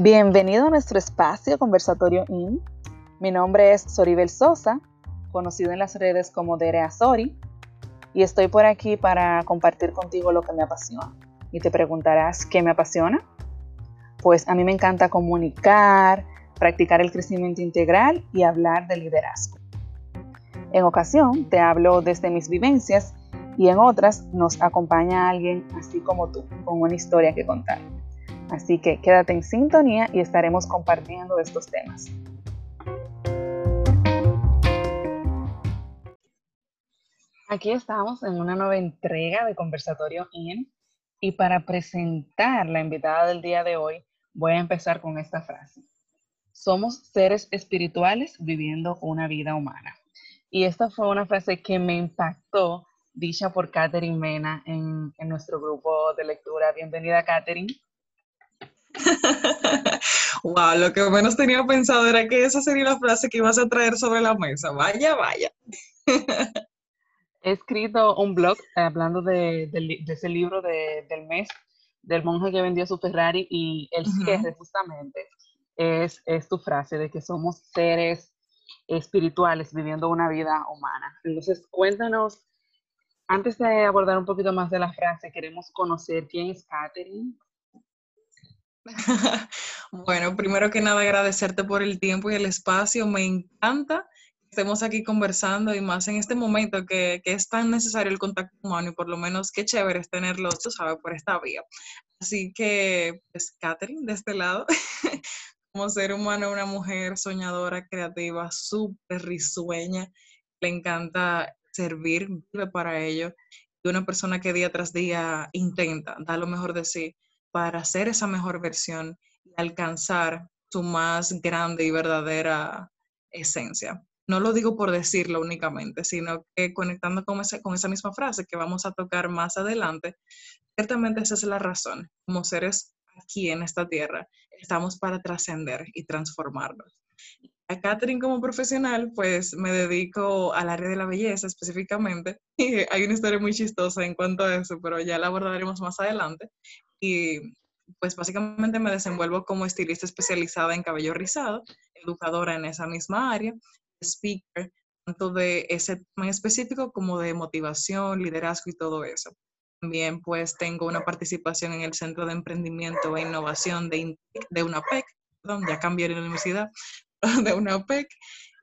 Bienvenido a nuestro espacio Conversatorio IN. Mi nombre es Soribel Sosa, conocido en las redes como Derea Sori, y estoy por aquí para compartir contigo lo que me apasiona. Y te preguntarás, ¿qué me apasiona? Pues a mí me encanta comunicar, practicar el crecimiento integral y hablar de liderazgo. En ocasión te hablo desde mis vivencias y en otras nos acompaña alguien así como tú, con una historia que contar. Así que quédate en sintonía y estaremos compartiendo estos temas. Aquí estamos en una nueva entrega de Conversatorio IN y para presentar la invitada del día de hoy voy a empezar con esta frase. Somos seres espirituales viviendo una vida humana. Y esta fue una frase que me impactó, dicha por Catherine Mena en, en nuestro grupo de lectura. Bienvenida, Catherine. wow, lo que menos tenía pensado era que esa sería la frase que ibas a traer sobre la mesa. Vaya, vaya. He escrito un blog hablando de, ese libro del mes, del monje que vendió su Ferrari, y el cierre justamente es, es tu frase de que somos seres espirituales viviendo una vida humana. Entonces, cuéntanos, antes de abordar un poquito más de la frase, queremos conocer quién es Catherine, bueno, primero que nada agradecerte por el tiempo y el espacio. Me encanta que estemos aquí conversando y más en este momento que, es tan necesario el contacto humano y por lo menos qué chévere es tenerlo, tú sabes, por esta vía. Así que, pues, Catherine, de este lado, como ser humano, una mujer soñadora, creativa, súper risueña, le encanta servir, vive para ello, y una persona que día tras día intenta dar lo mejor de sí para hacer esa mejor versión y alcanzar su más grande y verdadera esencia. No lo digo por decirlo únicamente, sino que conectando con esa, con esa misma frase que vamos a tocar más adelante, ciertamente esa es la razón. Como seres aquí en esta tierra, estamos para trascender y transformarnos. A Catherine como profesional, pues me dedico al área de la belleza específicamente. Y hay una historia muy chistosa en cuanto a eso, pero ya la abordaremos más adelante y pues básicamente me desenvuelvo como estilista especializada en cabello rizado, educadora en esa misma área, speaker, tanto de ese tema específico como de motivación, liderazgo y todo eso. También pues tengo una participación en el Centro de Emprendimiento e Innovación de, de UNAPEC, perdón, ya cambié la universidad, de UNAPEC,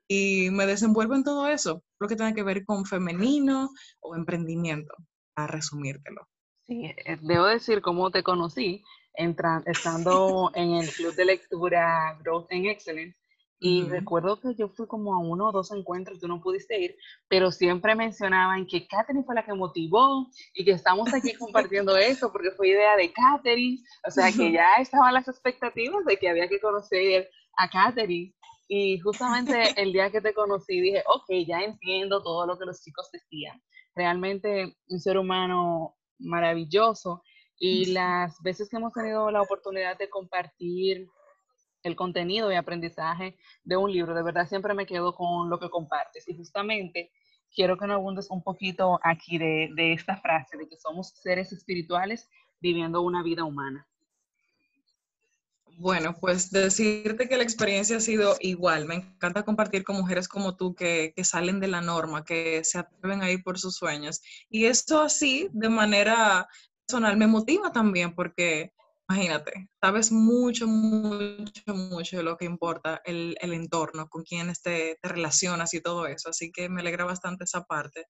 y me desenvuelvo en todo eso, lo que tenga que ver con femenino o emprendimiento, a resumírtelo. Sí, eh, debo decir cómo te conocí, estando en el club de lectura Growth and Excellence. Y recuerdo que yo fui como a uno o dos encuentros, tú no pudiste ir, pero siempre mencionaban que Katherine fue la que motivó y que estamos aquí compartiendo eso porque fue idea de Katherine. O sea que ya estaban las expectativas de que había que conocer a Katherine. Y justamente el día que te conocí dije, ok, ya entiendo todo lo que los chicos decían. Realmente un ser humano maravilloso y las veces que hemos tenido la oportunidad de compartir el contenido y aprendizaje de un libro, de verdad siempre me quedo con lo que compartes. Y justamente quiero que nos abundes un poquito aquí de, de esta frase, de que somos seres espirituales viviendo una vida humana. Bueno, pues decirte que la experiencia ha sido igual. Me encanta compartir con mujeres como tú que, que, salen de la norma, que se atreven a ir por sus sueños. Y esto así, de manera personal, me motiva también porque, imagínate, sabes mucho, mucho, mucho de lo que importa el, el entorno, con quienes te, te relacionas y todo eso. Así que me alegra bastante esa parte.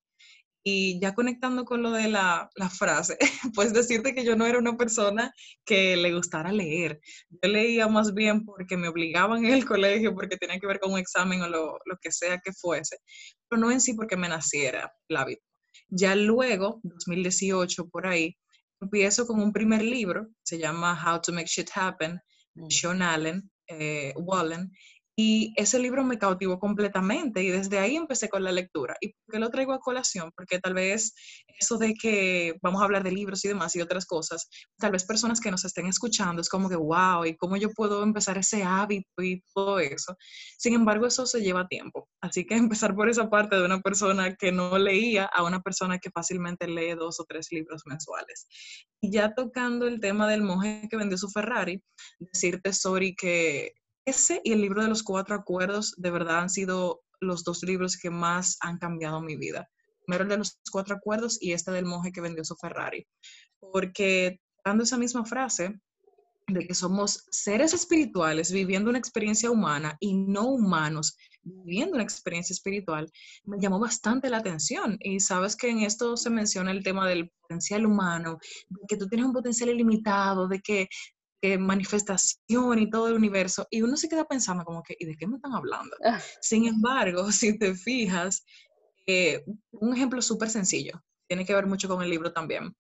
Y ya conectando con lo de la, la, frase, pues decirte que yo no era una persona que le gustara leer. Yo leía más bien porque me obligaban en el colegio, porque tenía que ver con un examen o lo, lo que sea que fuese, pero no en sí porque me naciera el hábito. Ya luego, 2018 por ahí, empiezo con un primer libro, se llama How to Make Shit Happen, de mm. Sean Allen, eh, Wallen, Y ese libro me cautivó completamente y desde ahí empecé con la lectura. ¿Y por qué lo traigo a colación? Porque tal vez eso de que vamos a hablar de libros y demás y otras cosas, tal vez personas que nos estén escuchando es como que, wow, ¿y cómo yo puedo empezar ese hábito y todo eso? Sin embargo, eso se lleva tiempo. Así que empezar por esa parte de una persona que no leía a una persona que fácilmente lee dos o tres libros mensuales. Y ya tocando el tema del monje que vendió su Ferrari, decirte, sorry, que ese y el libro de los cuatro acuerdos de verdad han sido los dos libros que más han cambiado mi vida. Primero el de los cuatro acuerdos y este del monje que vendió su Ferrari. Porque dando esa misma frase de que somos seres espirituales viviendo una experiencia humana y no humanos viviendo una experiencia espiritual, me llamó bastante la atención. Y sabes que en esto se menciona el tema del potencial humano, de que tú tienes un potencial ilimitado, de que manifestación y todo el universo, y uno se queda pensando como que, ¿y de qué me están hablando? Ah. Sin embargo, si te fijas, eh, un ejemplo súper sencillo, tiene que ver mucho con el libro también.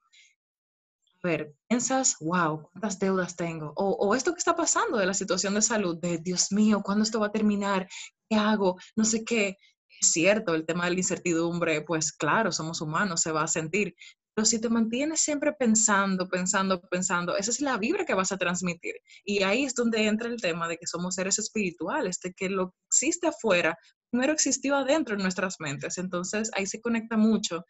A ver, piensas, wow, ¿cuántas deudas tengo? O, o esto que está pasando de la situación de salud, de Dios mío, ¿cuándo esto va a terminar? ¿Qué hago? No sé qué. Es cierto, el tema de la incertidumbre, pues claro, somos humanos, se va a sentir, pero si te mantienes siempre pensando, pensando, pensando, esa es la vibra que vas a transmitir. Y ahí es donde entra el tema de que somos seres espirituales, de que lo que existe afuera primero existió adentro en nuestras mentes. Entonces ahí se conecta mucho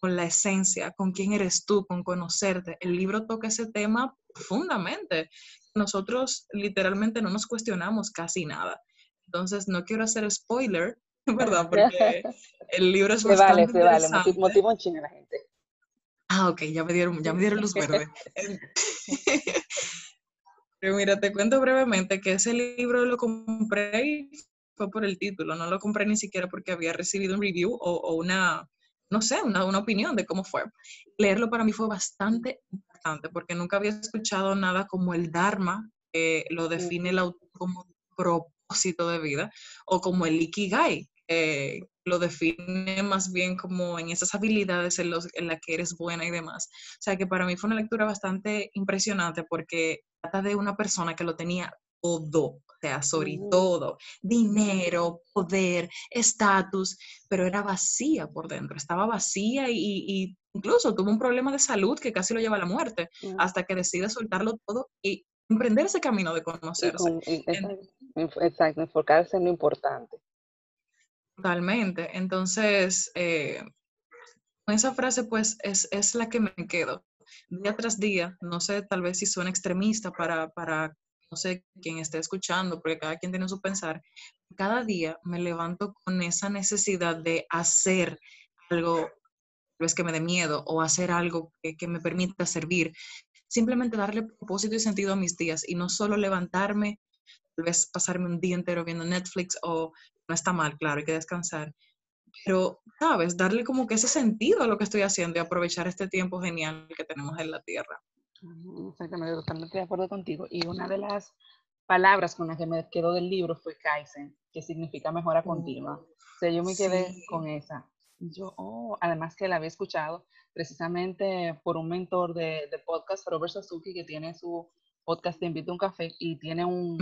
con la esencia, con quién eres tú, con conocerte. El libro toca ese tema profundamente. Nosotros literalmente no nos cuestionamos casi nada. Entonces no quiero hacer spoiler, ¿verdad? Porque el libro es bastante vale, se vale, motivo en China la gente. Ah, ok, ya me dieron, ya me dieron luz verde. Pero mira, te cuento brevemente que ese libro lo compré y fue por el título, no lo compré ni siquiera porque había recibido un review o, una, no sé, una, una, opinión de cómo fue. Leerlo para mí fue bastante importante porque nunca había escuchado nada como el Dharma, que lo define el autor como propósito de vida, o como el Ikigai, eh, lo define más bien como en esas habilidades en, las en que eres buena y demás. O sea que para mí fue una lectura bastante impresionante porque trata de una persona que lo tenía todo, o sea, sobre mm. todo, dinero, poder, estatus, pero era vacía por dentro, estaba vacía y, incluso tuvo un problema de salud que casi lo lleva a la muerte, mm. hasta que decide soltarlo todo y emprender ese camino de conocerse. exacto, enfocarse en lo importante. Totalmente. Entonces, eh, esa frase, pues, es, es, la que me quedo. Día tras día, no sé, tal vez si suena extremista para, para, no sé, quien esté escuchando, porque cada quien tiene su pensar. Cada día me levanto con esa necesidad de hacer algo, vez que me dé miedo, o hacer algo que, que me permita servir. Simplemente darle propósito y sentido a mis días y no solo levantarme tal vez pasarme un día entero viendo Netflix o no está mal, claro, hay que descansar. Pero, ¿sabes? Darle como que ese sentido a lo que estoy haciendo y aprovechar este tiempo genial que tenemos en la Tierra. Exactamente, totalmente de acuerdo contigo. Y una de las palabras con las que me quedo del libro fue Kaizen, que significa mejora continua. o sea, yo me quedé con esa. Yo, oh, además que la había escuchado precisamente por un mentor de, de podcast, Robert Sasuki, que tiene su podcast Te invito a un café y tiene un,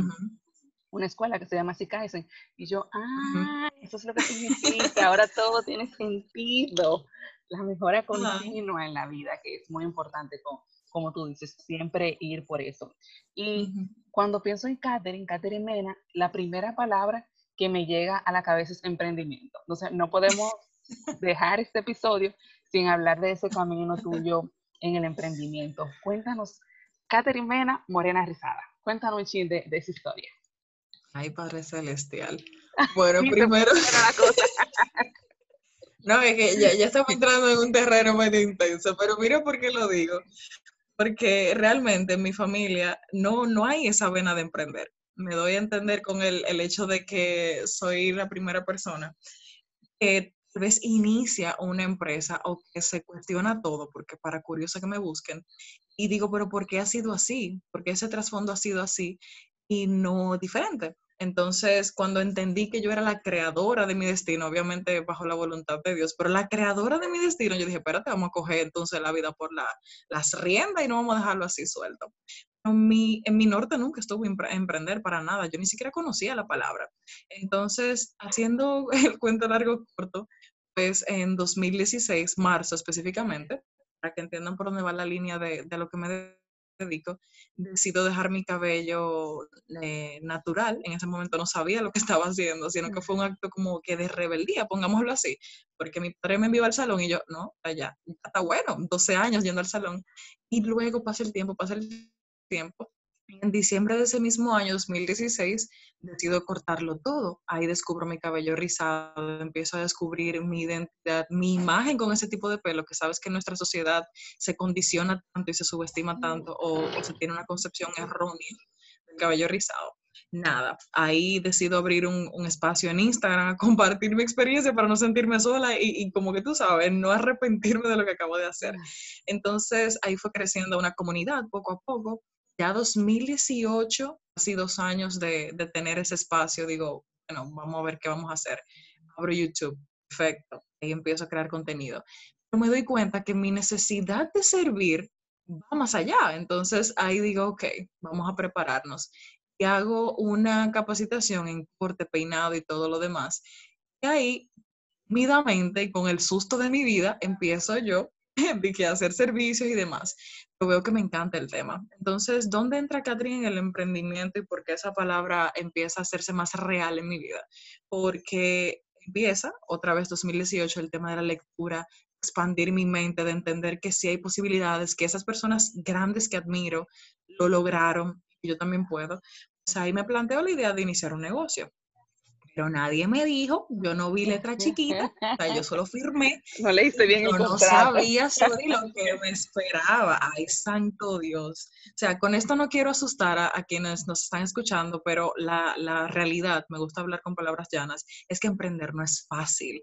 una escuela que se llama Kaizen. Y yo, ah, eso es lo que significa, ahora todo tiene sentido. La mejora continua en la vida, que es muy importante, como, como tú dices, siempre ir por eso. Y cuando pienso en Catherine, Catherine Mena, la primera palabra que me llega a la cabeza es emprendimiento. Entonces, no podemos dejar este episodio sin hablar de ese camino tuyo en el emprendimiento. Cuéntanos, Catherine Mena, Morena Rizada. Cuéntanos un ching de, de esa historia. Ay, Padre Celestial. Bueno, primero... no, es que ya, ya estamos entrando en un terreno muy intenso, pero mira por qué lo digo. Porque realmente en mi familia no, no hay esa vena de emprender. Me doy a entender con el, el hecho de que soy la primera persona que tal vez inicia una empresa o que se cuestiona todo, porque para curioso que me busquen, y digo, pero ¿por qué ha sido así? ¿Por qué ese trasfondo ha sido así? Y no diferente. Entonces, cuando entendí que yo era la creadora de mi destino, obviamente bajo la voluntad de Dios, pero la creadora de mi destino, yo dije, espérate, vamos a coger entonces la vida por la, las riendas y no vamos a dejarlo así suelto. en mi, en mi norte nunca estuvo en emprender para nada, yo ni siquiera conocía la palabra. Entonces, haciendo el cuento largo corto, pues en 2016, marzo específicamente, para que entiendan por dónde va la línea de, de lo que me dedico, decido dejar mi cabello eh, natural. En ese momento no sabía lo que estaba haciendo, sino que fue un acto como que de rebeldía, pongámoslo así, porque mi padre me envió al salón y yo, no, allá, está bueno, 12 años yendo al salón. Y luego pasa el tiempo, pasa el tiempo, en diciembre de ese mismo año, 2016, decido cortarlo todo. Ahí descubro mi cabello rizado, empiezo a descubrir mi identidad, mi imagen con ese tipo de pelo, que sabes que nuestra sociedad se condiciona tanto y se subestima tanto o, se tiene una concepción errónea del cabello rizado. Nada, ahí decido abrir un, espacio en Instagram compartir mi experiencia para no sentirme sola y, y como que tú sabes, no arrepentirme de lo que acabo de hacer. Entonces ahí fue creciendo una comunidad poco a poco ya 2018, casi dos años de, tener ese espacio, digo, bueno, vamos a ver qué vamos a hacer. Abro YouTube, perfecto, ahí empiezo a crear contenido. Pero me doy cuenta que mi necesidad de servir va más allá. Entonces ahí digo, ok, vamos a prepararnos. Y hago una capacitación en corte, peinado y todo lo demás. Y ahí, midamente y con el susto de mi vida, empiezo yo de que hacer servicios y demás veo que me encanta el tema. Entonces, ¿dónde entra Catherine en el emprendimiento y por qué esa palabra empieza a hacerse más real en mi vida? Porque empieza, otra vez 2018, el tema de la lectura, expandir mi mente, de entender que sí hay posibilidades, que esas personas grandes que admiro lo lograron, y yo también puedo. Pues ahí me planteo la idea de iniciar un negocio pero nadie me dijo, yo no vi letra chiquita, o sea, yo solo firmé. No leíste bien el contrato. no sabía sobre lo que me esperaba. Ay, santo Dios. O sea, con esto no quiero asustar a, quienes nos están escuchando, pero la, la, realidad, me gusta hablar con palabras llanas, es que emprender no es fácil.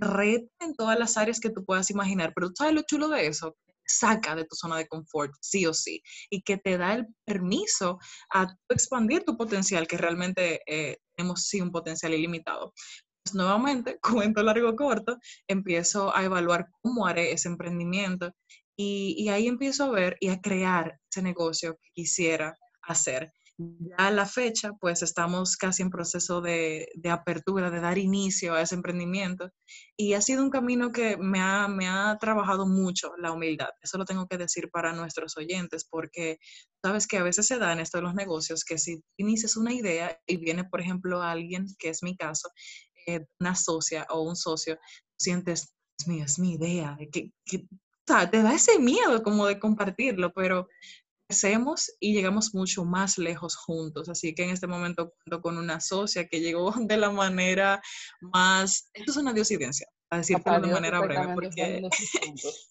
Reta en todas las áreas que tú puedas imaginar, pero ¿tú sabes lo chulo de eso? Saca de tu zona de confort, sí o sí, y que te da el permiso a expandir tu potencial, que realmente eh, tenemos un potencial ilimitado. Pues nuevamente, cuento largo corto, empiezo a evaluar cómo haré ese emprendimiento y, y ahí empiezo a ver y a crear ese negocio que quisiera hacer. Ya a la fecha, pues estamos casi en proceso de, de, apertura, de dar inicio a ese emprendimiento. Y ha sido un camino que me ha, me ha trabajado mucho la humildad. Eso lo tengo que decir para nuestros oyentes, porque sabes que a veces se da en esto los negocios que si inicias una idea y viene, por ejemplo, alguien, que es mi caso, eh, una socia o un socio, sientes, es mi, es mi idea, que, que te da ese miedo como de compartirlo, pero y llegamos mucho más lejos juntos. Así que en este momento cuento con una socia que llegó de la manera más, esto es una diosidencia, a decirlo de manera breve, porque...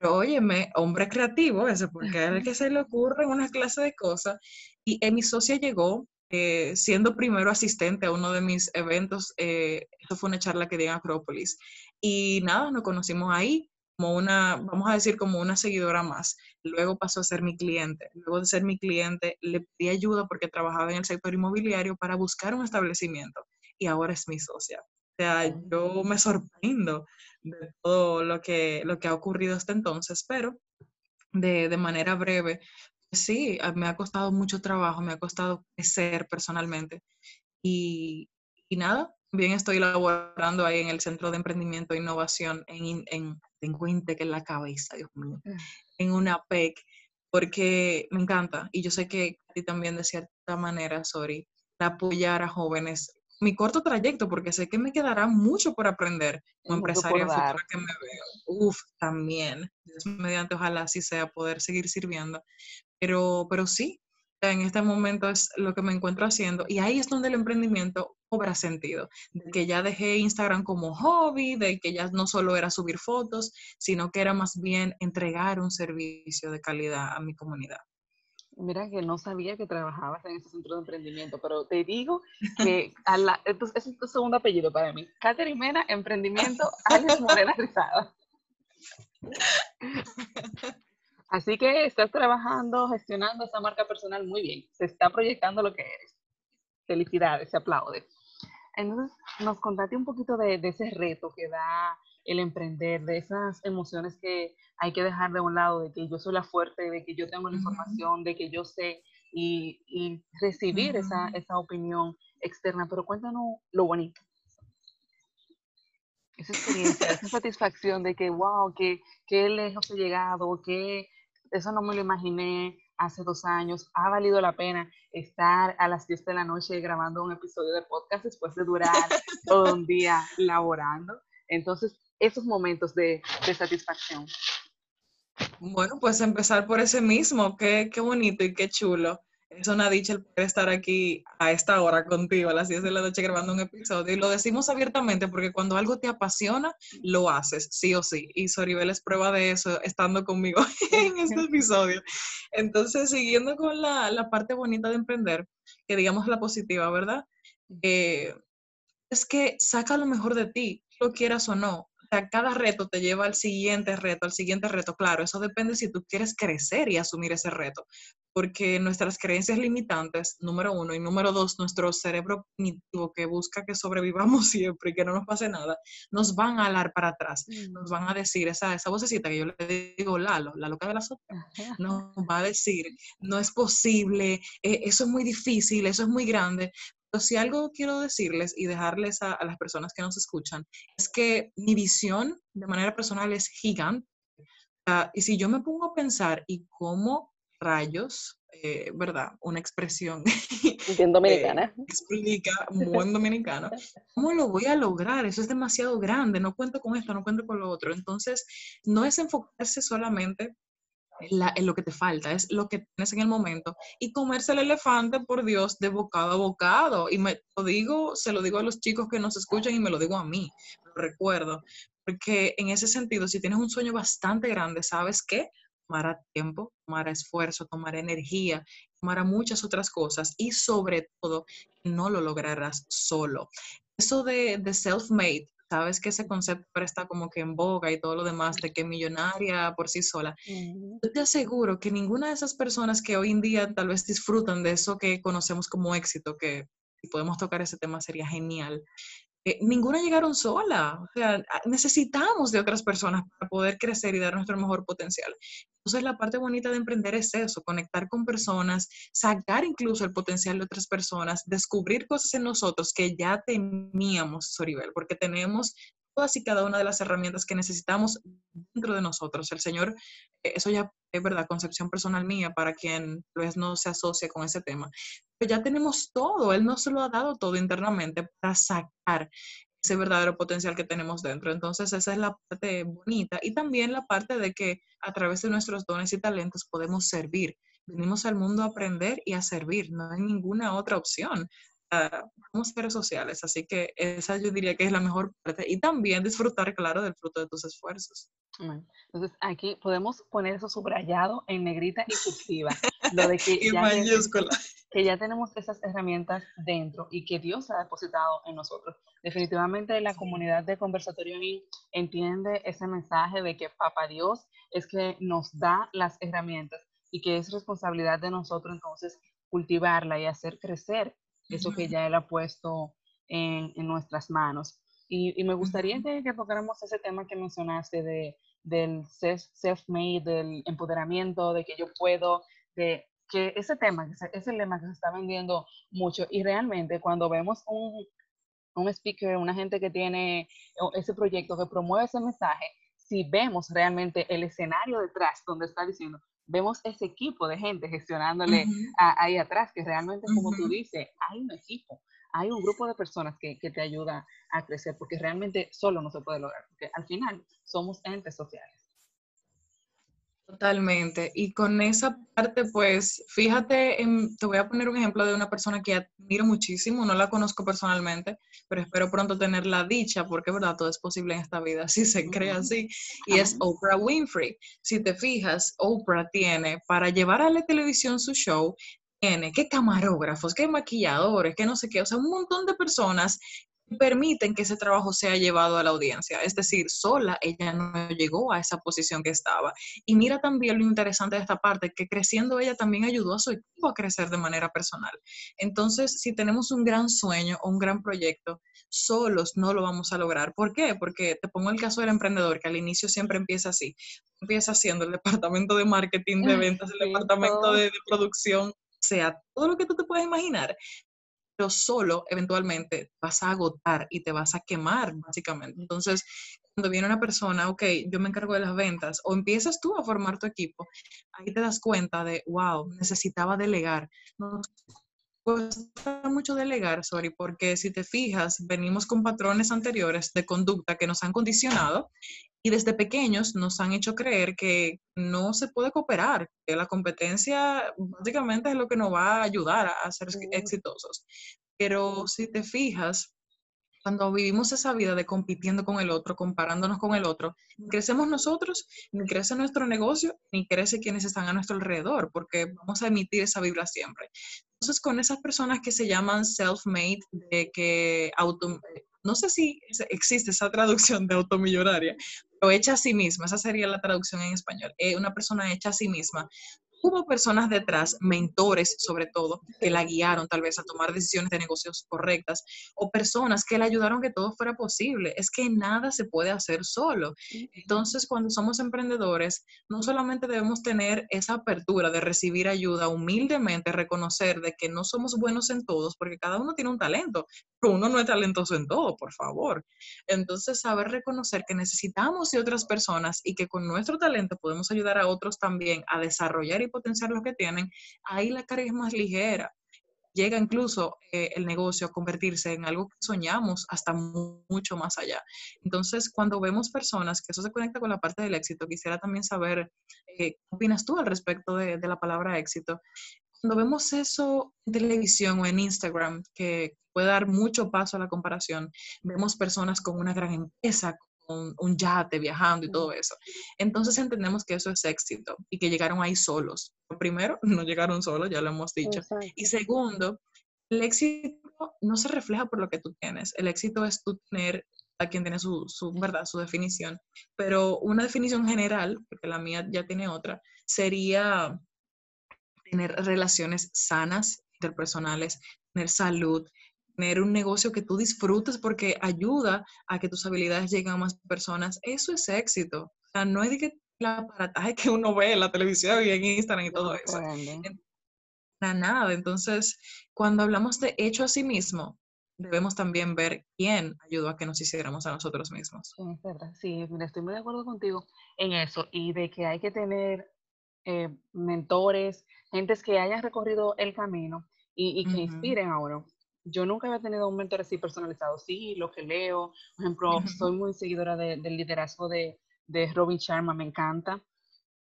Pero óyeme, hombre creativo ese, porque es el que se le ocurre una clase de cosas. Y mi socia llegó eh, siendo primero asistente a uno de mis eventos, eh, eso fue una charla que di en Acrópolis. Y nada, nos conocimos ahí, como una, vamos a decir, como una seguidora más. Luego pasó a ser mi cliente. Luego de ser mi cliente, le pedí ayuda porque trabajaba en el sector inmobiliario para buscar un establecimiento y ahora es mi socia. O sea, yo me sorprendo de todo lo que, lo que ha ocurrido hasta entonces, pero de, de manera breve, sí, me ha costado mucho trabajo, me ha costado crecer personalmente y, y nada, bien estoy laborando ahí en el Centro de Emprendimiento e Innovación en tengo que en la cabeza, Dios mío, mm. en una PEC, porque me encanta y yo sé que a ti también de cierta manera, sorry, apoyar a jóvenes mi corto trayecto, porque sé que me quedará mucho por aprender como empresaria futura que me veo. Uf, también. mediante, ojalá así sea poder seguir sirviendo. Pero, pero sí, en este momento es lo que me encuentro haciendo y ahí es donde el emprendimiento cobra sentido, de que ya dejé Instagram como hobby, de que ya no solo era subir fotos, sino que era más bien entregar un servicio de calidad a mi comunidad. Mira que no sabía que trabajabas en ese centro de emprendimiento, pero te digo que a la, ese es tu segundo apellido para mí. Catherine Mena, Emprendimiento, Alex Morena Rizada. Así que estás trabajando, gestionando esa marca personal muy bien. Se está proyectando lo que eres. Felicidades, se aplaude. Entonces, nos contate un poquito de, ese reto que da el emprender, de esas emociones que hay que dejar de un lado, de que yo soy la fuerte, de que yo tengo la información, de que yo sé, y, recibir esa, esa opinión externa. Pero cuéntanos lo bonito. Esa experiencia, esa satisfacción de que, wow, que, que lejos he llegado, que eso no me lo imaginé hace dos años, ha valido la pena estar a las 10 de la noche grabando un episodio de podcast después de durar todo un día laborando. Entonces, esos momentos de, de satisfacción. Bueno, pues empezar por ese mismo, qué, qué bonito y qué chulo. Es una dicha el poder estar aquí a esta hora contigo, a las 10 de la noche grabando un episodio. Y lo decimos abiertamente porque cuando algo te apasiona, lo haces, sí o sí. Y Soribel es prueba de eso, estando conmigo en este episodio. Entonces, siguiendo con la, la parte bonita de emprender, que digamos la positiva, ¿verdad? Eh, es que saca lo mejor de ti, lo quieras o no sea, cada reto te lleva al siguiente reto, al siguiente reto. Claro, eso depende si tú quieres crecer y asumir ese reto, porque nuestras creencias limitantes, número uno, y número dos, nuestro cerebro cognitivo que busca que sobrevivamos siempre y que no nos pase nada, nos van a alar para atrás, nos van a decir, esa, esa vocecita que yo le digo, Lalo, la loca de la sopa, nos va a decir, no es posible, eh, eso es muy difícil, eso es muy grande, pero si algo quiero decirles y dejarles a, las personas que nos escuchan, es que mi visión de manera personal es gigante. y si yo me pongo a pensar, ¿y cómo rayos, eh, verdad? Una expresión. Bien dominicana. explica, muy dominicana. ¿Cómo lo voy a lograr? Eso es demasiado grande, no cuento con esto, no cuento con lo otro. Entonces, no es enfocarse solamente en lo que te falta, es lo que tienes en el momento. Y comerse el elefante, por Dios, de bocado a bocado. Y me lo digo, se lo digo a los chicos que nos escuchan y me lo digo a mí, lo recuerdo. Porque en ese sentido, si tienes un sueño bastante grande, ¿sabes qué? Tomará tiempo, tomará esfuerzo, tomará energía, tomará muchas otras cosas y sobre todo, no lo lograrás solo. Eso de, de self-made, sabes que ese concepto está como que en boga y todo lo demás, de que millonaria por sí sola. Yo te aseguro que ninguna de esas personas que hoy en día tal vez disfrutan de eso que conocemos como éxito, que si podemos tocar ese tema sería genial, eh, ninguna llegaron sola. O sea, necesitamos de otras personas para poder crecer y dar nuestro mejor potencial. Entonces, la parte bonita de emprender es eso, conectar con personas, sacar incluso el potencial de otras personas, descubrir cosas en nosotros que ya teníamos, Soribel, porque tenemos todas y cada una de las herramientas que necesitamos dentro de nosotros. El Señor, eso ya es verdad, concepción personal mía para quien vez no se asocia con ese tema. Pero ya tenemos todo, Él nos lo ha dado todo internamente para sacar ese verdadero potencial que tenemos dentro. Entonces, esa es la parte bonita y también la parte de que a través de nuestros dones y talentos podemos servir. Venimos al mundo a aprender y a servir, no hay ninguna otra opción. Somos seres sociales, así que esa yo diría que es la mejor parte y también disfrutar, claro, del fruto de tus esfuerzos. Entonces aquí podemos poner eso subrayado en negrita y cursiva, lo de que, ya mayúscula que ya tenemos esas herramientas dentro y que Dios ha depositado en nosotros. Definitivamente la comunidad de Conversatorio entiende ese mensaje de que Papá Dios es que nos da las herramientas y que es responsabilidad de nosotros entonces cultivarla y hacer crecer eso que ya Él ha puesto en, nuestras manos. Y, me gustaría que, que, tocáramos ese tema que mencionaste de, del self-made, del empoderamiento, de que yo puedo, de que ese tema, ese lema que se está vendiendo mucho. Y realmente cuando vemos un, un speaker, una gente que tiene ese proyecto que promueve ese mensaje, si vemos realmente el escenario detrás donde está diciendo, vemos ese equipo de gente gestionándole ahí atrás, que realmente, como tú dices, hay un equipo, hay un grupo de personas que, que, te ayuda a crecer, porque realmente solo no se puede lograr, porque al final somos entes sociales. Totalmente. Y con esa parte, pues, fíjate, te voy a poner un ejemplo de una persona que admiro muchísimo, no la conozco personalmente, pero espero pronto tener la dicha, porque, verdad, todo es posible en esta vida, si se cree así, y es Oprah Winfrey. Si te fijas, Oprah tiene, para llevar a la televisión su show, tiene que camarógrafos, que maquilladores, que no sé qué, o sea, un montón de personas permiten que ese trabajo sea llevado a la audiencia. Es decir, sola ella no llegó a esa posición que estaba. Y mira también lo interesante de esta parte, que creciendo ella también ayudó a su equipo a crecer de manera personal. Entonces, si tenemos un gran sueño o un gran proyecto, solos no lo vamos a lograr. ¿Por qué? Porque te pongo el caso del emprendedor, que al inicio siempre empieza así. Empieza haciendo el departamento de marketing, de ventas, el departamento de, de producción, o sea, todo lo que tú te puedes imaginar pero solo eventualmente vas a agotar y te vas a quemar, básicamente. Entonces, cuando viene una persona, ok, yo me encargo de las ventas, o empiezas tú a formar tu equipo, ahí te das cuenta de, wow, necesitaba delegar. Nos cuesta mucho delegar, sorry, porque si te fijas, venimos con patrones anteriores de conducta que nos han condicionado y desde pequeños nos han hecho creer que no se puede cooperar, que la competencia básicamente es lo que nos va a ayudar a ser exitosos. Pero si te fijas, cuando vivimos esa vida de compitiendo con el otro, comparándonos con el otro, crecemos nosotros, ni crece nuestro negocio, ni crece quienes están a nuestro alrededor, porque vamos a emitir esa vibra siempre. Entonces, con esas personas que se llaman self-made, de que auto, no sé si existe esa traducción de automillonaria, hecha a sí misma, esa sería la traducción en español, eh, una persona hecha a sí misma, Hubo personas detrás, mentores sobre todo, que la guiaron tal vez a tomar decisiones de negocios correctas o personas que le ayudaron que todo fuera posible. Es que nada se puede hacer solo. Entonces, cuando somos emprendedores, no solamente debemos tener esa apertura de recibir ayuda, humildemente reconocer de que no somos buenos en todos, porque cada uno tiene un talento, pero uno no es talentoso en todo, por favor. Entonces, saber reconocer que necesitamos de otras personas y que con nuestro talento podemos ayudar a otros también a desarrollar y potenciar lo que tienen, ahí la carga es más ligera. Llega incluso eh, el negocio a convertirse en algo que soñamos hasta mucho más allá. Entonces, cuando vemos personas, que eso se conecta con la parte del éxito, quisiera también saber eh, qué opinas tú al respecto de la palabra éxito. Cuando vemos eso en televisión o en Instagram, que puede dar mucho paso a la comparación, vemos personas con una gran empresa, un, yate viajando y todo eso. Entonces entendemos que eso es éxito y que llegaron ahí solos. Primero, no llegaron solos, ya lo hemos dicho. Y segundo, el éxito no se refleja por lo que tú tienes. El éxito es tú tener a quien tiene su, su, verdad, su definición. Pero una definición general, porque la mía ya tiene otra, sería tener relaciones sanas, interpersonales, tener salud, tener un negocio que tú disfrutes porque ayuda a que tus habilidades lleguen a más personas, eso es éxito. O sea, no es de que el aparataje que uno ve en la televisión y en Instagram y todo eso. Para nada. Entonces, cuando hablamos de hecho a sí mismo, debemos también ver quién ayudó a que nos hiciéramos a nosotros mismos. Sí, es verdad. Sí, estoy muy de acuerdo contigo en eso y de que hay que tener eh, mentores, gentes que hayan recorrido el camino y, que inspiren a uno yo nunca había tenido un mentor así personalizado. Sí, lo que leo, por ejemplo, soy muy seguidora del liderazgo de, de, Robin Sharma, me encanta.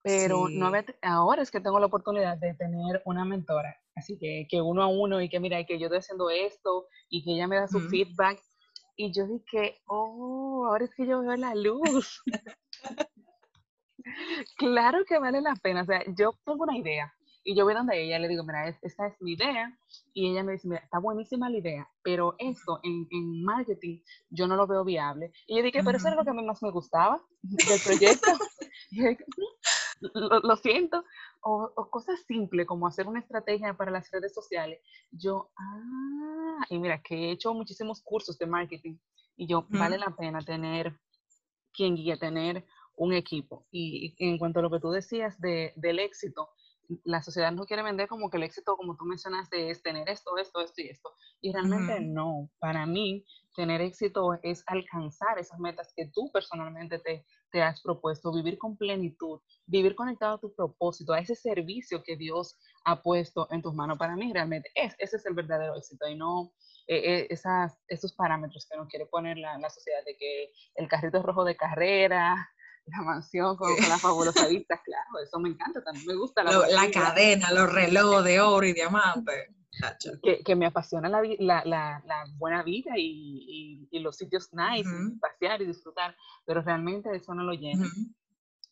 Pero no ahora es que tengo la oportunidad de tener una mentora. Así que, que uno a uno y que mira, que yo estoy haciendo esto y que ella me da su feedback. Y yo dije, oh, ahora es que yo veo la luz. claro que vale la pena. O sea, yo tengo una idea y yo voy donde ella, le digo, mira, esta es mi idea. Y ella me dice, mira, está buenísima la idea, pero esto en, en marketing yo no lo veo viable. Y yo dije, pero eso era lo que más me gustaba del proyecto. lo, lo, siento. O, o, cosas simples como hacer una estrategia para las redes sociales. Yo, ah, y mira, que he hecho muchísimos cursos de marketing. Y yo, vale la pena tener quien guíe, tener un equipo. Y, y en cuanto a lo que tú decías de, del éxito, la sociedad no quiere vender como que el éxito, como tú mencionaste, es tener esto, esto, esto y esto. Y realmente no. Para mí, tener éxito es alcanzar esas metas que tú personalmente te, te has propuesto, vivir con plenitud, vivir conectado a tu propósito, a ese servicio que Dios ha puesto en tus manos. Para mí, realmente, es, ese es el verdadero éxito y no eh, eh, esas, esos parámetros que nos quiere poner la, la sociedad de que el carrito rojo de carrera, la mansión con, las fabulosas vistas, claro, eso me encanta, también me gusta. La, la cadena, los relojes de oro y diamante. Que, que, me apasiona la, la, la, buena vida y, y, los sitios nice, pasear y disfrutar, pero realmente eso no lo llena.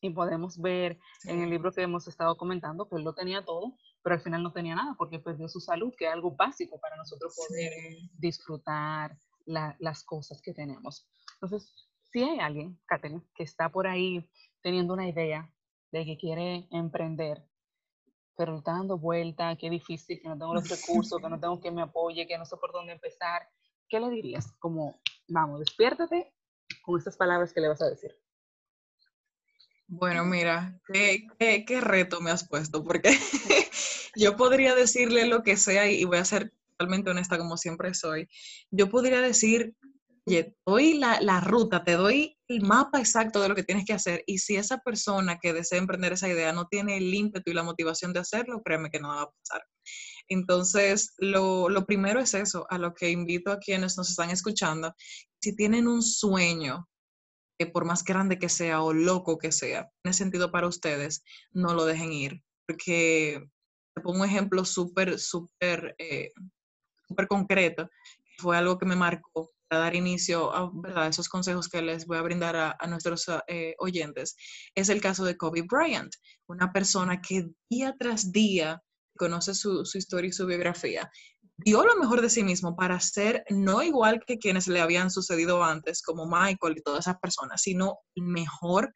Y podemos ver en el libro que hemos estado comentando que él lo tenía todo, pero al final no tenía nada porque perdió su salud, que es algo básico para nosotros poder disfrutar las cosas que tenemos. Entonces, si hay alguien, Katherine, que está por ahí teniendo una idea de que quiere emprender, pero está dando vuelta, qué difícil, que no tengo los recursos, que no tengo quien me apoye, que no sé por dónde empezar, ¿qué le dirías? Como, vamos, despiértate con estas palabras que le vas a decir. Bueno, mira, qué, qué, reto me has puesto, porque yo podría decirle lo que sea y voy a ser totalmente honesta como siempre soy. Yo podría decir, te doy la, ruta, te doy el mapa exacto de lo que tienes que hacer y si esa persona que desea emprender esa idea no tiene el ímpetu y la motivación de hacerlo, créeme que no va a pasar. Entonces, lo, primero es eso, a lo que invito a quienes nos están escuchando. Si tienen un sueño, por más grande que sea o loco que sea, tiene sentido para ustedes, no lo dejen ir. Porque te pongo un ejemplo súper, súper, eh, súper concreto, fue algo que me marcó dar inicio a ¿verdad? esos consejos que les voy a brindar a, nuestros eh, oyentes. Es el caso de Kobe Bryant, una persona que día tras día conoce su, su historia y su biografía dio lo mejor de sí mismo para ser no igual que quienes le habían sucedido antes, como Michael y todas esas personas, sino el mejor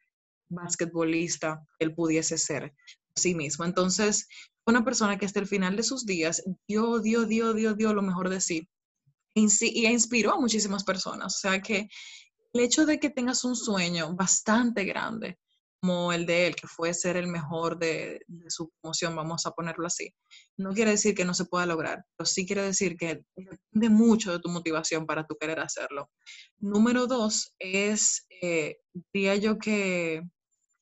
basquetbolista que él pudiese ser sí mismo. Entonces, una persona que hasta el final de sus días dio, dio, dio, dio, dio lo mejor de sí y inspiró a muchísimas personas. O sea que el hecho de que tengas un sueño bastante grande, como el de él, que fue ser el mejor de, su promoción, vamos a ponerlo así. No quiere decir que no se pueda lograr, pero sí quiere decir que depende mucho de tu motivación para tu querer hacerlo. Número dos es, eh, diría yo que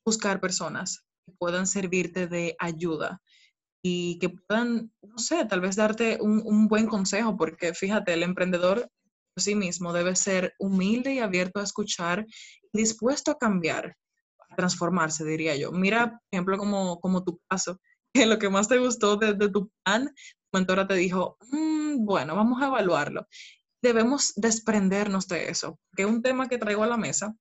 buscar personas que puedan servirte de ayuda y que puedan, no sé, tal vez darte un, un buen consejo, porque fíjate, el emprendedor por sí mismo debe ser humilde y abierto a escuchar dispuesto a cambiar transformarse, diría yo. Mira, por ejemplo, como, como tu caso, que lo que más te gustó de, tu plan, tu mentora te dijo, mm, bueno, vamos a evaluarlo. Debemos desprendernos de eso, que un tema que traigo a la mesa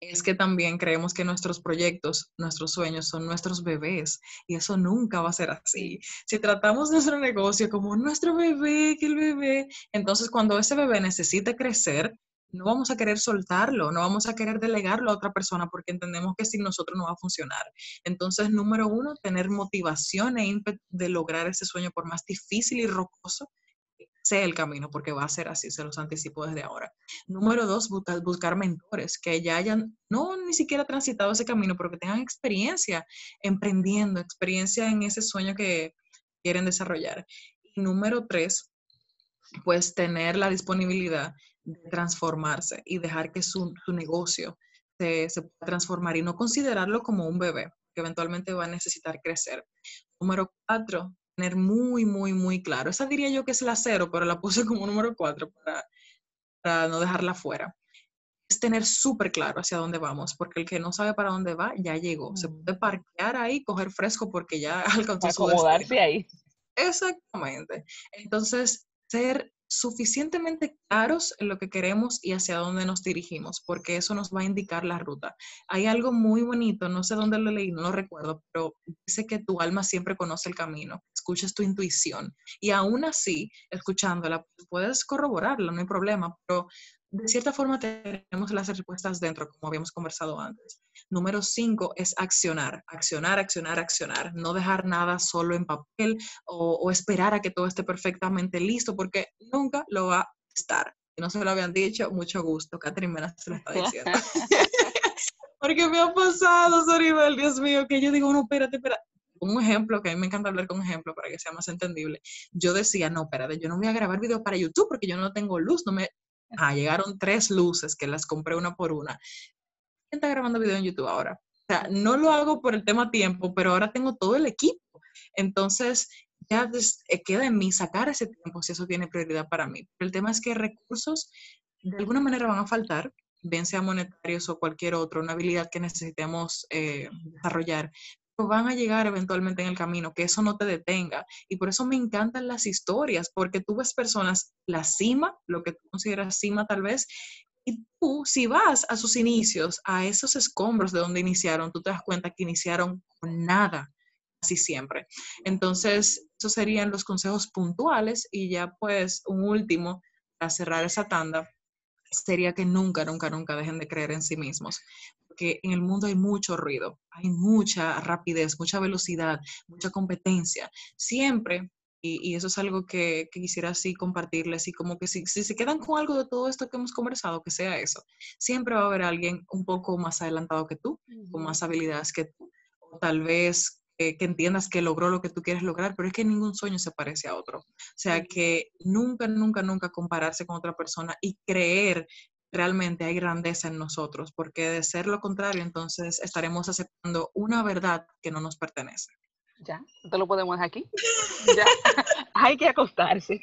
es que también creemos que nuestros proyectos, nuestros sueños son nuestros bebés y eso nunca va a ser así. Si tratamos nuestro negocio como nuestro bebé, que el bebé, entonces cuando ese bebé necesite crecer, no vamos a querer soltarlo, no vamos a querer delegarlo a otra persona porque entendemos que sin nosotros no va a funcionar. Entonces, número uno, tener motivación e ímpetu de lograr ese sueño por más difícil y rocoso sea el camino, porque va a ser así, se los anticipo desde ahora. Número dos, buscar, mentores que ya hayan, no ni siquiera transitado ese camino, pero que tengan experiencia emprendiendo, experiencia en ese sueño que quieren desarrollar. Y número tres, pues tener la disponibilidad transformarse y dejar que su, negocio se, se, pueda transformar y no considerarlo como un bebé que eventualmente va a necesitar crecer. Número cuatro, tener muy, muy, muy claro. Esa diría yo que es la cero, pero la puse como número cuatro para, para no dejarla fuera. Es tener súper claro hacia dónde vamos, porque el que no sabe para dónde va ya llegó. Se mm. puede parquear ahí, coger fresco porque ya alcanzó su Acomodarse ahí. Exactamente. Entonces, ser suficientemente claros en lo que queremos y hacia dónde nos dirigimos, porque eso nos va a indicar la ruta. Hay algo muy bonito, no sé dónde lo leí, no lo recuerdo, pero dice que tu alma siempre conoce el camino, escuchas tu intuición y aún así, escuchándola, puedes corroborarla, no hay problema, pero de cierta forma tenemos las respuestas dentro, como habíamos conversado antes. Número cinco es accionar, accionar, accionar, accionar. No dejar nada solo en papel o, esperar a que todo esté perfectamente listo, porque nunca lo va a estar. Si no se lo habían dicho, mucho gusto. Catherine Mena se lo está diciendo. porque me ha pasado, Soribel, Dios mío, que yo digo, no, espérate, espérate un ejemplo, que a mí me encanta hablar con ejemplo para que sea más entendible. Yo decía, no, espérate, yo no voy a grabar videos para YouTube porque yo no tengo luz, no me, Ah, llegaron tres luces que las compré una por una. ¿Quién está grabando video en YouTube ahora? O sea, no lo hago por el tema tiempo, pero ahora tengo todo el equipo. Entonces, ya eh, queda en mí sacar ese tiempo si eso tiene prioridad para mí. Pero el tema es que recursos de alguna manera van a faltar, bien sea monetarios o cualquier otro, una habilidad que necesitemos eh, desarrollar, van a llegar eventualmente en el camino, que eso no te detenga. Y por eso me encantan las historias, porque tú ves personas, la cima, lo que tú consideras cima tal vez, y tú, si vas a sus inicios, a esos escombros de donde iniciaron, tú te das cuenta que iniciaron con nada, así siempre. Entonces, esos serían los consejos puntuales y ya pues un último para cerrar esa tanda sería que nunca, nunca, nunca dejen de creer en sí mismos. Porque en el mundo hay mucho ruido, hay mucha rapidez, mucha velocidad, mucha competencia. Siempre y, eso es algo que, quisiera así compartirles y como que si, si, se quedan con algo de todo esto que hemos conversado, que sea eso. Siempre va a haber alguien un poco más adelantado que tú, con más habilidades que tú, o tal vez que entiendas que logró lo que tú quieres lograr, pero es que ningún sueño se parece a otro. O sea que nunca, nunca, nunca compararse con otra persona y creer realmente hay grandeza en nosotros, porque de ser lo contrario, entonces estaremos aceptando una verdad que no nos pertenece. Ya, te lo podemos dejar aquí. Ya, hay que acostarse.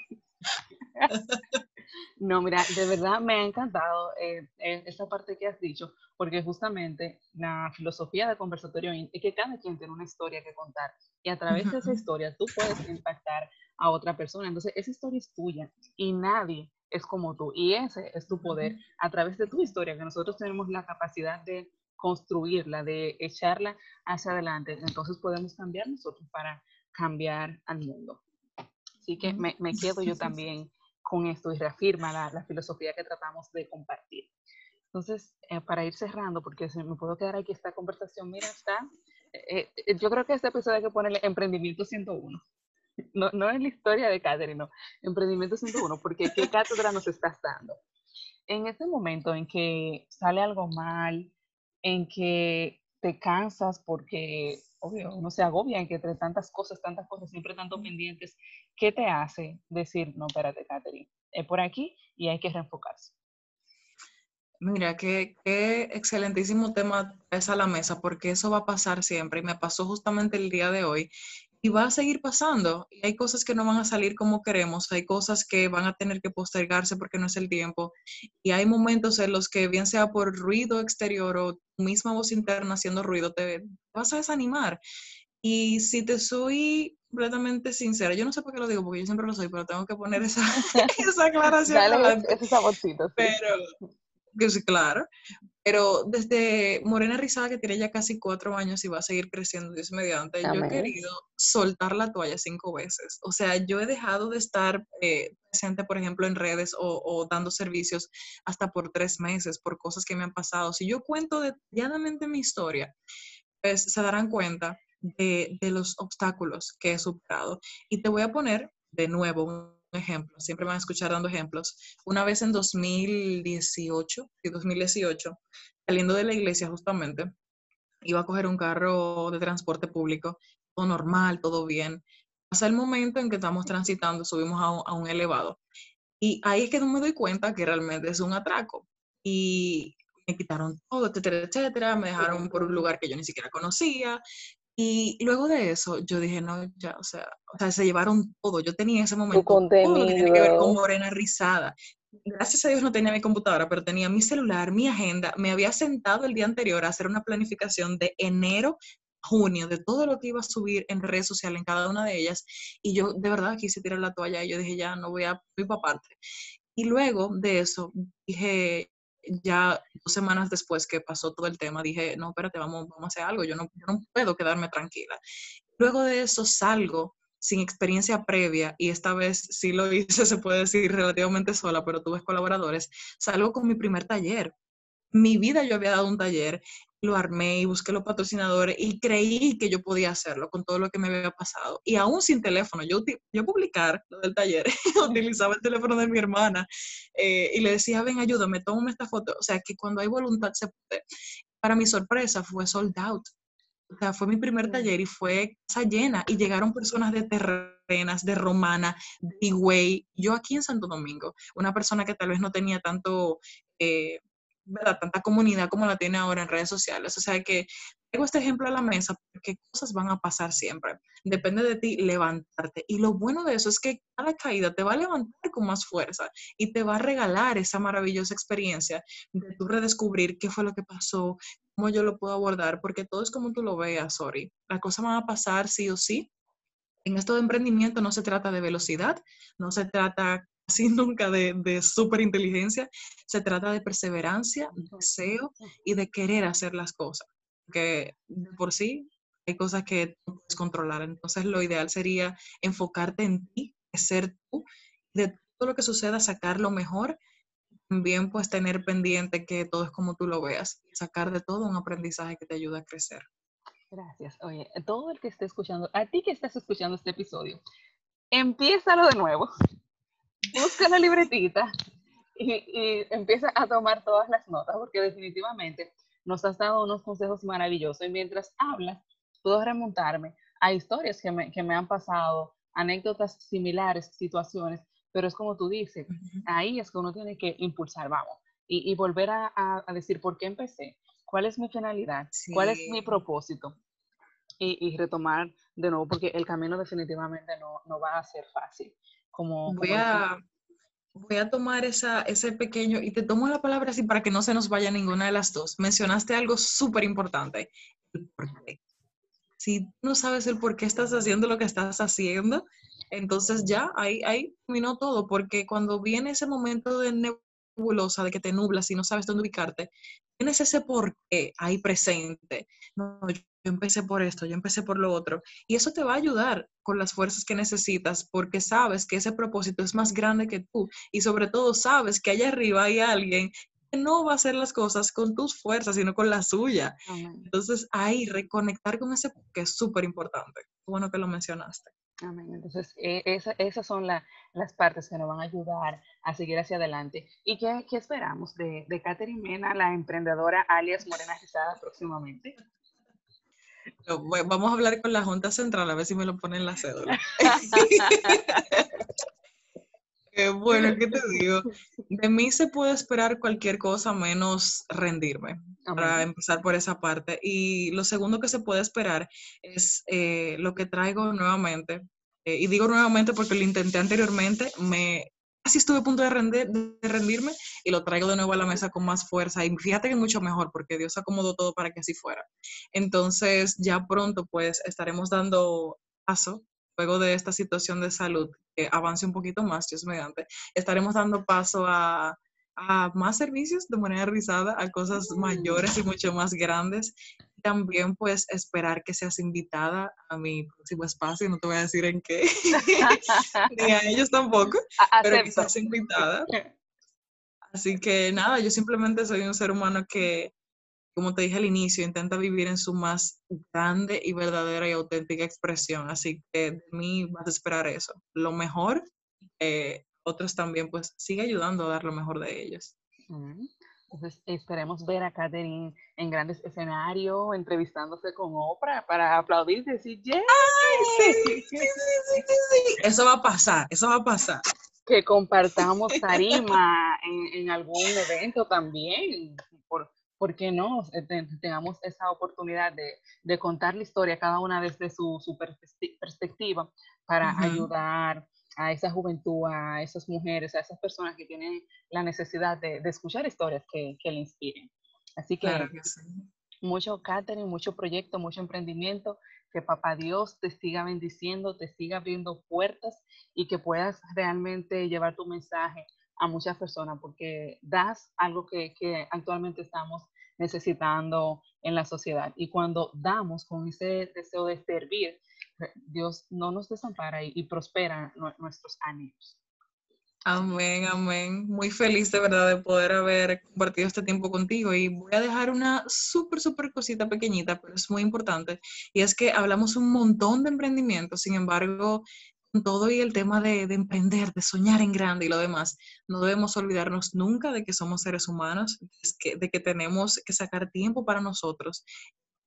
No, mira, de verdad me ha encantado eh, eh, esa parte que has dicho, porque justamente la filosofía de conversatorio es que cada quien tiene una historia que contar y a través de esa historia tú puedes impactar a otra persona. Entonces, esa historia es tuya y nadie es como tú y ese es tu poder a través de tu historia, que nosotros tenemos la capacidad de construirla, de echarla hacia adelante. Entonces podemos cambiar nosotros para cambiar al mundo. Así que me, me quedo yo también con esto y reafirma la, la filosofía que tratamos de compartir. Entonces, eh, para ir cerrando, porque me puedo quedar aquí esta conversación, mira, está, eh, eh, yo creo que este episodio hay que ponerle Emprendimiento 101. No, no es la historia de Catherine, no, Emprendimiento 101, porque ¿qué cátedra nos estás dando? En ese momento en que sale algo mal, en que te cansas porque, obvio, uno se agobia en que entre tantas cosas, tantas cosas, siempre tantos pendientes, ¿qué te hace decir, no, espérate, Catherine, es por aquí y hay que reenfocarse? Mira, qué, qué excelentísimo tema es a la mesa, porque eso va a pasar siempre y me pasó justamente el día de hoy y va a seguir pasando. Y hay cosas que no van a salir como queremos, hay cosas que van a tener que postergarse porque no es el tiempo. Y hay momentos en los que, bien sea por ruido exterior o tu misma voz interna haciendo ruido, te vas a desanimar. Y si te soy completamente sincera, yo no sé por qué lo digo, porque yo siempre lo soy, pero tengo que poner esa, esa aclaración. Dale ese saborcito. Pero, que sí, claro. Pero desde Morena Rizada, que tiene ya casi cuatro años y va a seguir creciendo, Dios mediante, yo he querido soltar la toalla cinco veces. O sea, yo he dejado de estar eh, presente, por ejemplo, en redes o, dando servicios hasta por tres meses, por cosas que me han pasado. Si yo cuento detalladamente mi historia, pues se darán cuenta de, de los obstáculos que he superado. Y te voy a poner de nuevo ejemplo, siempre me van a escuchar dando ejemplos. Una vez en 2018, 2018, saliendo de la iglesia justamente, iba a coger un carro de transporte público, todo normal, todo bien. Pasa el momento en que estamos transitando, subimos a un, elevado. Y ahí es que no me doy cuenta que realmente es un atraco. Y me quitaron todo, etcétera, etcétera, me dejaron por un lugar que yo ni siquiera conocía, y luego de eso, yo dije, no, ya, o sea, o sea, se llevaron todo. Yo tenía ese momento todo lo que tiene que ver con Morena Rizada. Gracias a Dios no tenía mi computadora, pero tenía mi celular, mi agenda. Me había sentado el día anterior a hacer una planificación de enero junio de todo lo que iba a subir en redes sociales en cada una de ellas y yo de verdad quise tirar la toalla y yo dije ya no voy a ir para parte y luego de eso dije ya dos semanas después que pasó todo el tema, dije, no, espérate, vamos, vamos a hacer algo, yo no, no puedo quedarme tranquila. Luego de eso salgo sin experiencia previa, y esta vez sí lo hice, se puede decir, relativamente sola, pero tuve colaboradores, salgo con mi primer taller. Mi vida yo había dado un taller lo armé y busqué los patrocinadores y creí que yo podía hacerlo con todo lo que me había pasado. Y aún sin teléfono, yo, yo publicar lo del taller, utilizaba el teléfono de mi hermana eh, y le decía, ven, ayúdame, tómame esta foto. O sea, que cuando hay voluntad se puede. Para mi sorpresa fue sold out. O sea, fue mi primer taller y fue casa llena y llegaron personas de terrenas, de Romana, de Higüey, yo aquí en Santo Domingo, una persona que tal vez no tenía tanto eh, ¿verdad? tanta comunidad como la tiene ahora en redes sociales. O sea que tengo este ejemplo a la mesa porque cosas van a pasar siempre. Depende de ti levantarte. Y lo bueno de eso es que cada caída te va a levantar con más fuerza y te va a regalar esa maravillosa experiencia de tú redescubrir qué fue lo que pasó, cómo yo lo puedo abordar, porque todo es como tú lo veas, sorry. Las cosas van a pasar sí o sí. En esto de emprendimiento no se trata de velocidad, no se trata así nunca de, de súper inteligencia, se trata de perseverancia, deseo y de querer hacer las cosas. Que por sí hay cosas que no puedes controlar. Entonces lo ideal sería enfocarte en ti, ser tú, de todo lo que suceda, sacar lo mejor. También pues tener pendiente que todo es como tú lo veas, sacar de todo un aprendizaje que te ayuda a crecer. Gracias. Oye, todo el que esté escuchando, a ti que estás escuchando este episodio, empiézalo de nuevo. Busca la libretita y, y empieza a tomar todas las notas, porque definitivamente nos has dado unos consejos maravillosos. Y mientras hablas, puedo remontarme a historias que me, que me han pasado, anécdotas similares, situaciones, pero es como tú dices, ahí es que uno tiene que impulsar, vamos, y, y volver a, a, decir por qué empecé, cuál es mi finalidad, cuál es mi propósito, y, y, retomar de nuevo, porque el camino definitivamente no, no va a ser fácil. Como, voy, a, voy a tomar esa, ese pequeño, y te tomo la palabra así para que no se nos vaya ninguna de las dos. Mencionaste algo súper importante, el por qué si no sabes el por qué estás haciendo lo que estás haciendo, entonces ya ahí, ahí terminó todo, porque cuando viene ese momento de nebulosa, de que te nublas y no sabes dónde ubicarte, tienes ese por qué ahí presente. No, yo empecé por esto, yo empecé por lo otro. Y eso te va a ayudar con las fuerzas que necesitas porque sabes que ese propósito es más grande que tú y sobre todo sabes que allá arriba hay alguien no va a hacer las cosas con tus fuerzas, sino con la suya. Entonces, ahí reconectar con ese que es súper importante. Bueno que lo mencionaste. Amén. Entonces, e, esas son las partes que nos van a ayudar a seguir hacia adelante. ¿Y qué, qué esperamos de, de Catherine Mena, la emprendedora alias Morena Rizada, próximamente? Vamos a hablar con la Junta Central a ver si me lo ponen en la cédula. bueno, ¿qué te digo? De mí se puede esperar cualquier cosa menos rendirme, para empezar por esa parte. Y lo segundo que se puede esperar es eh, lo que traigo nuevamente. Eh, y digo nuevamente porque lo intenté anteriormente, me casi estuve a punto de, de rendirme y lo traigo de nuevo a la mesa con más fuerza. Y fíjate que mucho mejor porque Dios acomodó todo para que así fuera. Entonces, ya pronto pues estaremos dando paso luego de esta situación de salud que avance un poquito más, Dios mediante, estaremos dando paso a, más servicios de manera rizada, a cosas mayores y mucho más grandes. También pues esperar que seas invitada a mi próximo espacio, no te voy a decir en qué, ni a ellos tampoco, pero que seas invitada. Así que nada, yo simplemente soy un ser humano que como te dije al inicio, intenta vivir en su más grande y verdadera y auténtica expresión. Así que de mí vas a esperar eso. Lo mejor, eh, otros también, pues sigue ayudando a dar lo mejor de ellos. Entonces, esperemos ver a Katherine en grandes escenarios, entrevistándose con Oprah para aplaudir y decir, ¡Yay! Sí, sí, sí, sí, Eso va a pasar, eso va a pasar. Que compartamos tarima en, en algún evento también, por, ¿por qué no eh, tengamos esa oportunidad de, contar la historia, cada una desde su, perspectiva, para ayudar a esa juventud, a esas mujeres, a esas personas que tienen la necesidad de, escuchar historias que, le inspiren? Así que, mucho catering, mucho proyecto, mucho emprendimiento, que papá Dios te siga bendiciendo, te siga abriendo puertas y que puedas realmente llevar tu mensaje a muchas personas porque das algo que, que, actualmente estamos necesitando en la sociedad. Y cuando damos con ese deseo de servir, Dios no nos desampara y, prospera nuestros ánimos. Amén, amén. Muy feliz de verdad de poder haber compartido este tiempo contigo y voy a dejar una súper, súper cosita pequeñita, pero es muy importante. Y es que hablamos un montón de emprendimiento, sin embargo, todo y el tema de, emprender, de soñar en grande y lo demás, no debemos olvidarnos nunca de que somos seres humanos, de que tenemos que sacar tiempo para nosotros.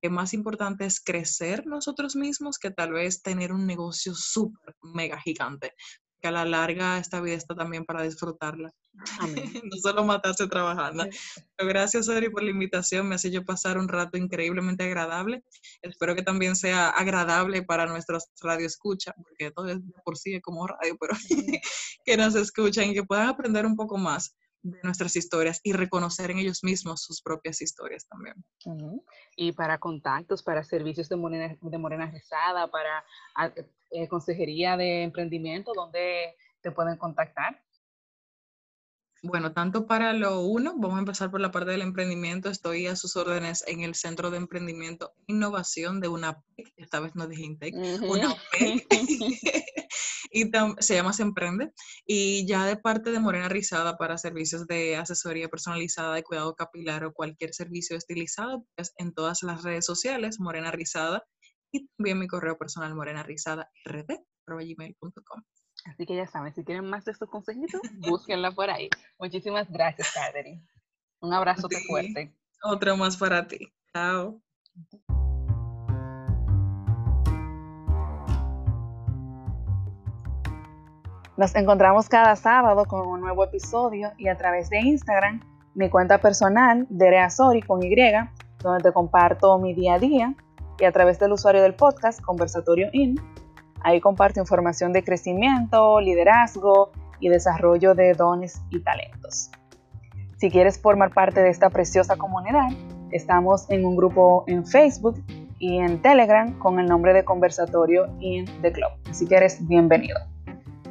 Que más importante es crecer nosotros mismos que tal vez tener un negocio súper mega gigante que a la larga esta vida está también para disfrutarla. no solo matarse trabajando. Pero gracias, Ori, por la invitación. Me hace yo pasar un rato increíblemente agradable. Espero que también sea agradable para nuestros radio escucha, porque todo es por sí como radio, pero que nos escuchen y que puedan aprender un poco más de nuestras historias y reconocer en ellos mismos sus propias historias también. Y para contactos, para servicios de Morena, de Morena Rezada, para ah, eh, consejería de emprendimiento, ¿dónde te pueden contactar? Bueno, tanto para lo uno, vamos a empezar por la parte del emprendimiento. Estoy a sus órdenes en el Centro de Emprendimiento e Innovación de una esta vez no dije Intec, una y se llama Se Emprende. Y ya de parte de Morena Rizada para servicios de asesoría personalizada de cuidado capilar o cualquier servicio estilizado, pues en todas las redes sociales, Morena Rizada, y también mi correo personal morenarizada.rd.gmail.com. Así que ya saben, si quieren más de estos consejitos, búsquenla por ahí. Muchísimas gracias, Catherine. Un abrazo fuerte. Otro más para ti. Chao. Nos encontramos cada sábado con un nuevo episodio y a través de Instagram, mi cuenta personal, Dereazori con Y, donde te comparto mi día a día, y a través del usuario del podcast, Conversatorio In, ahí comparto información de crecimiento, liderazgo y desarrollo de dones y talentos. Si quieres formar parte de esta preciosa comunidad, estamos en un grupo en Facebook y en Telegram con el nombre de Conversatorio in the Club. Así que eres bienvenido.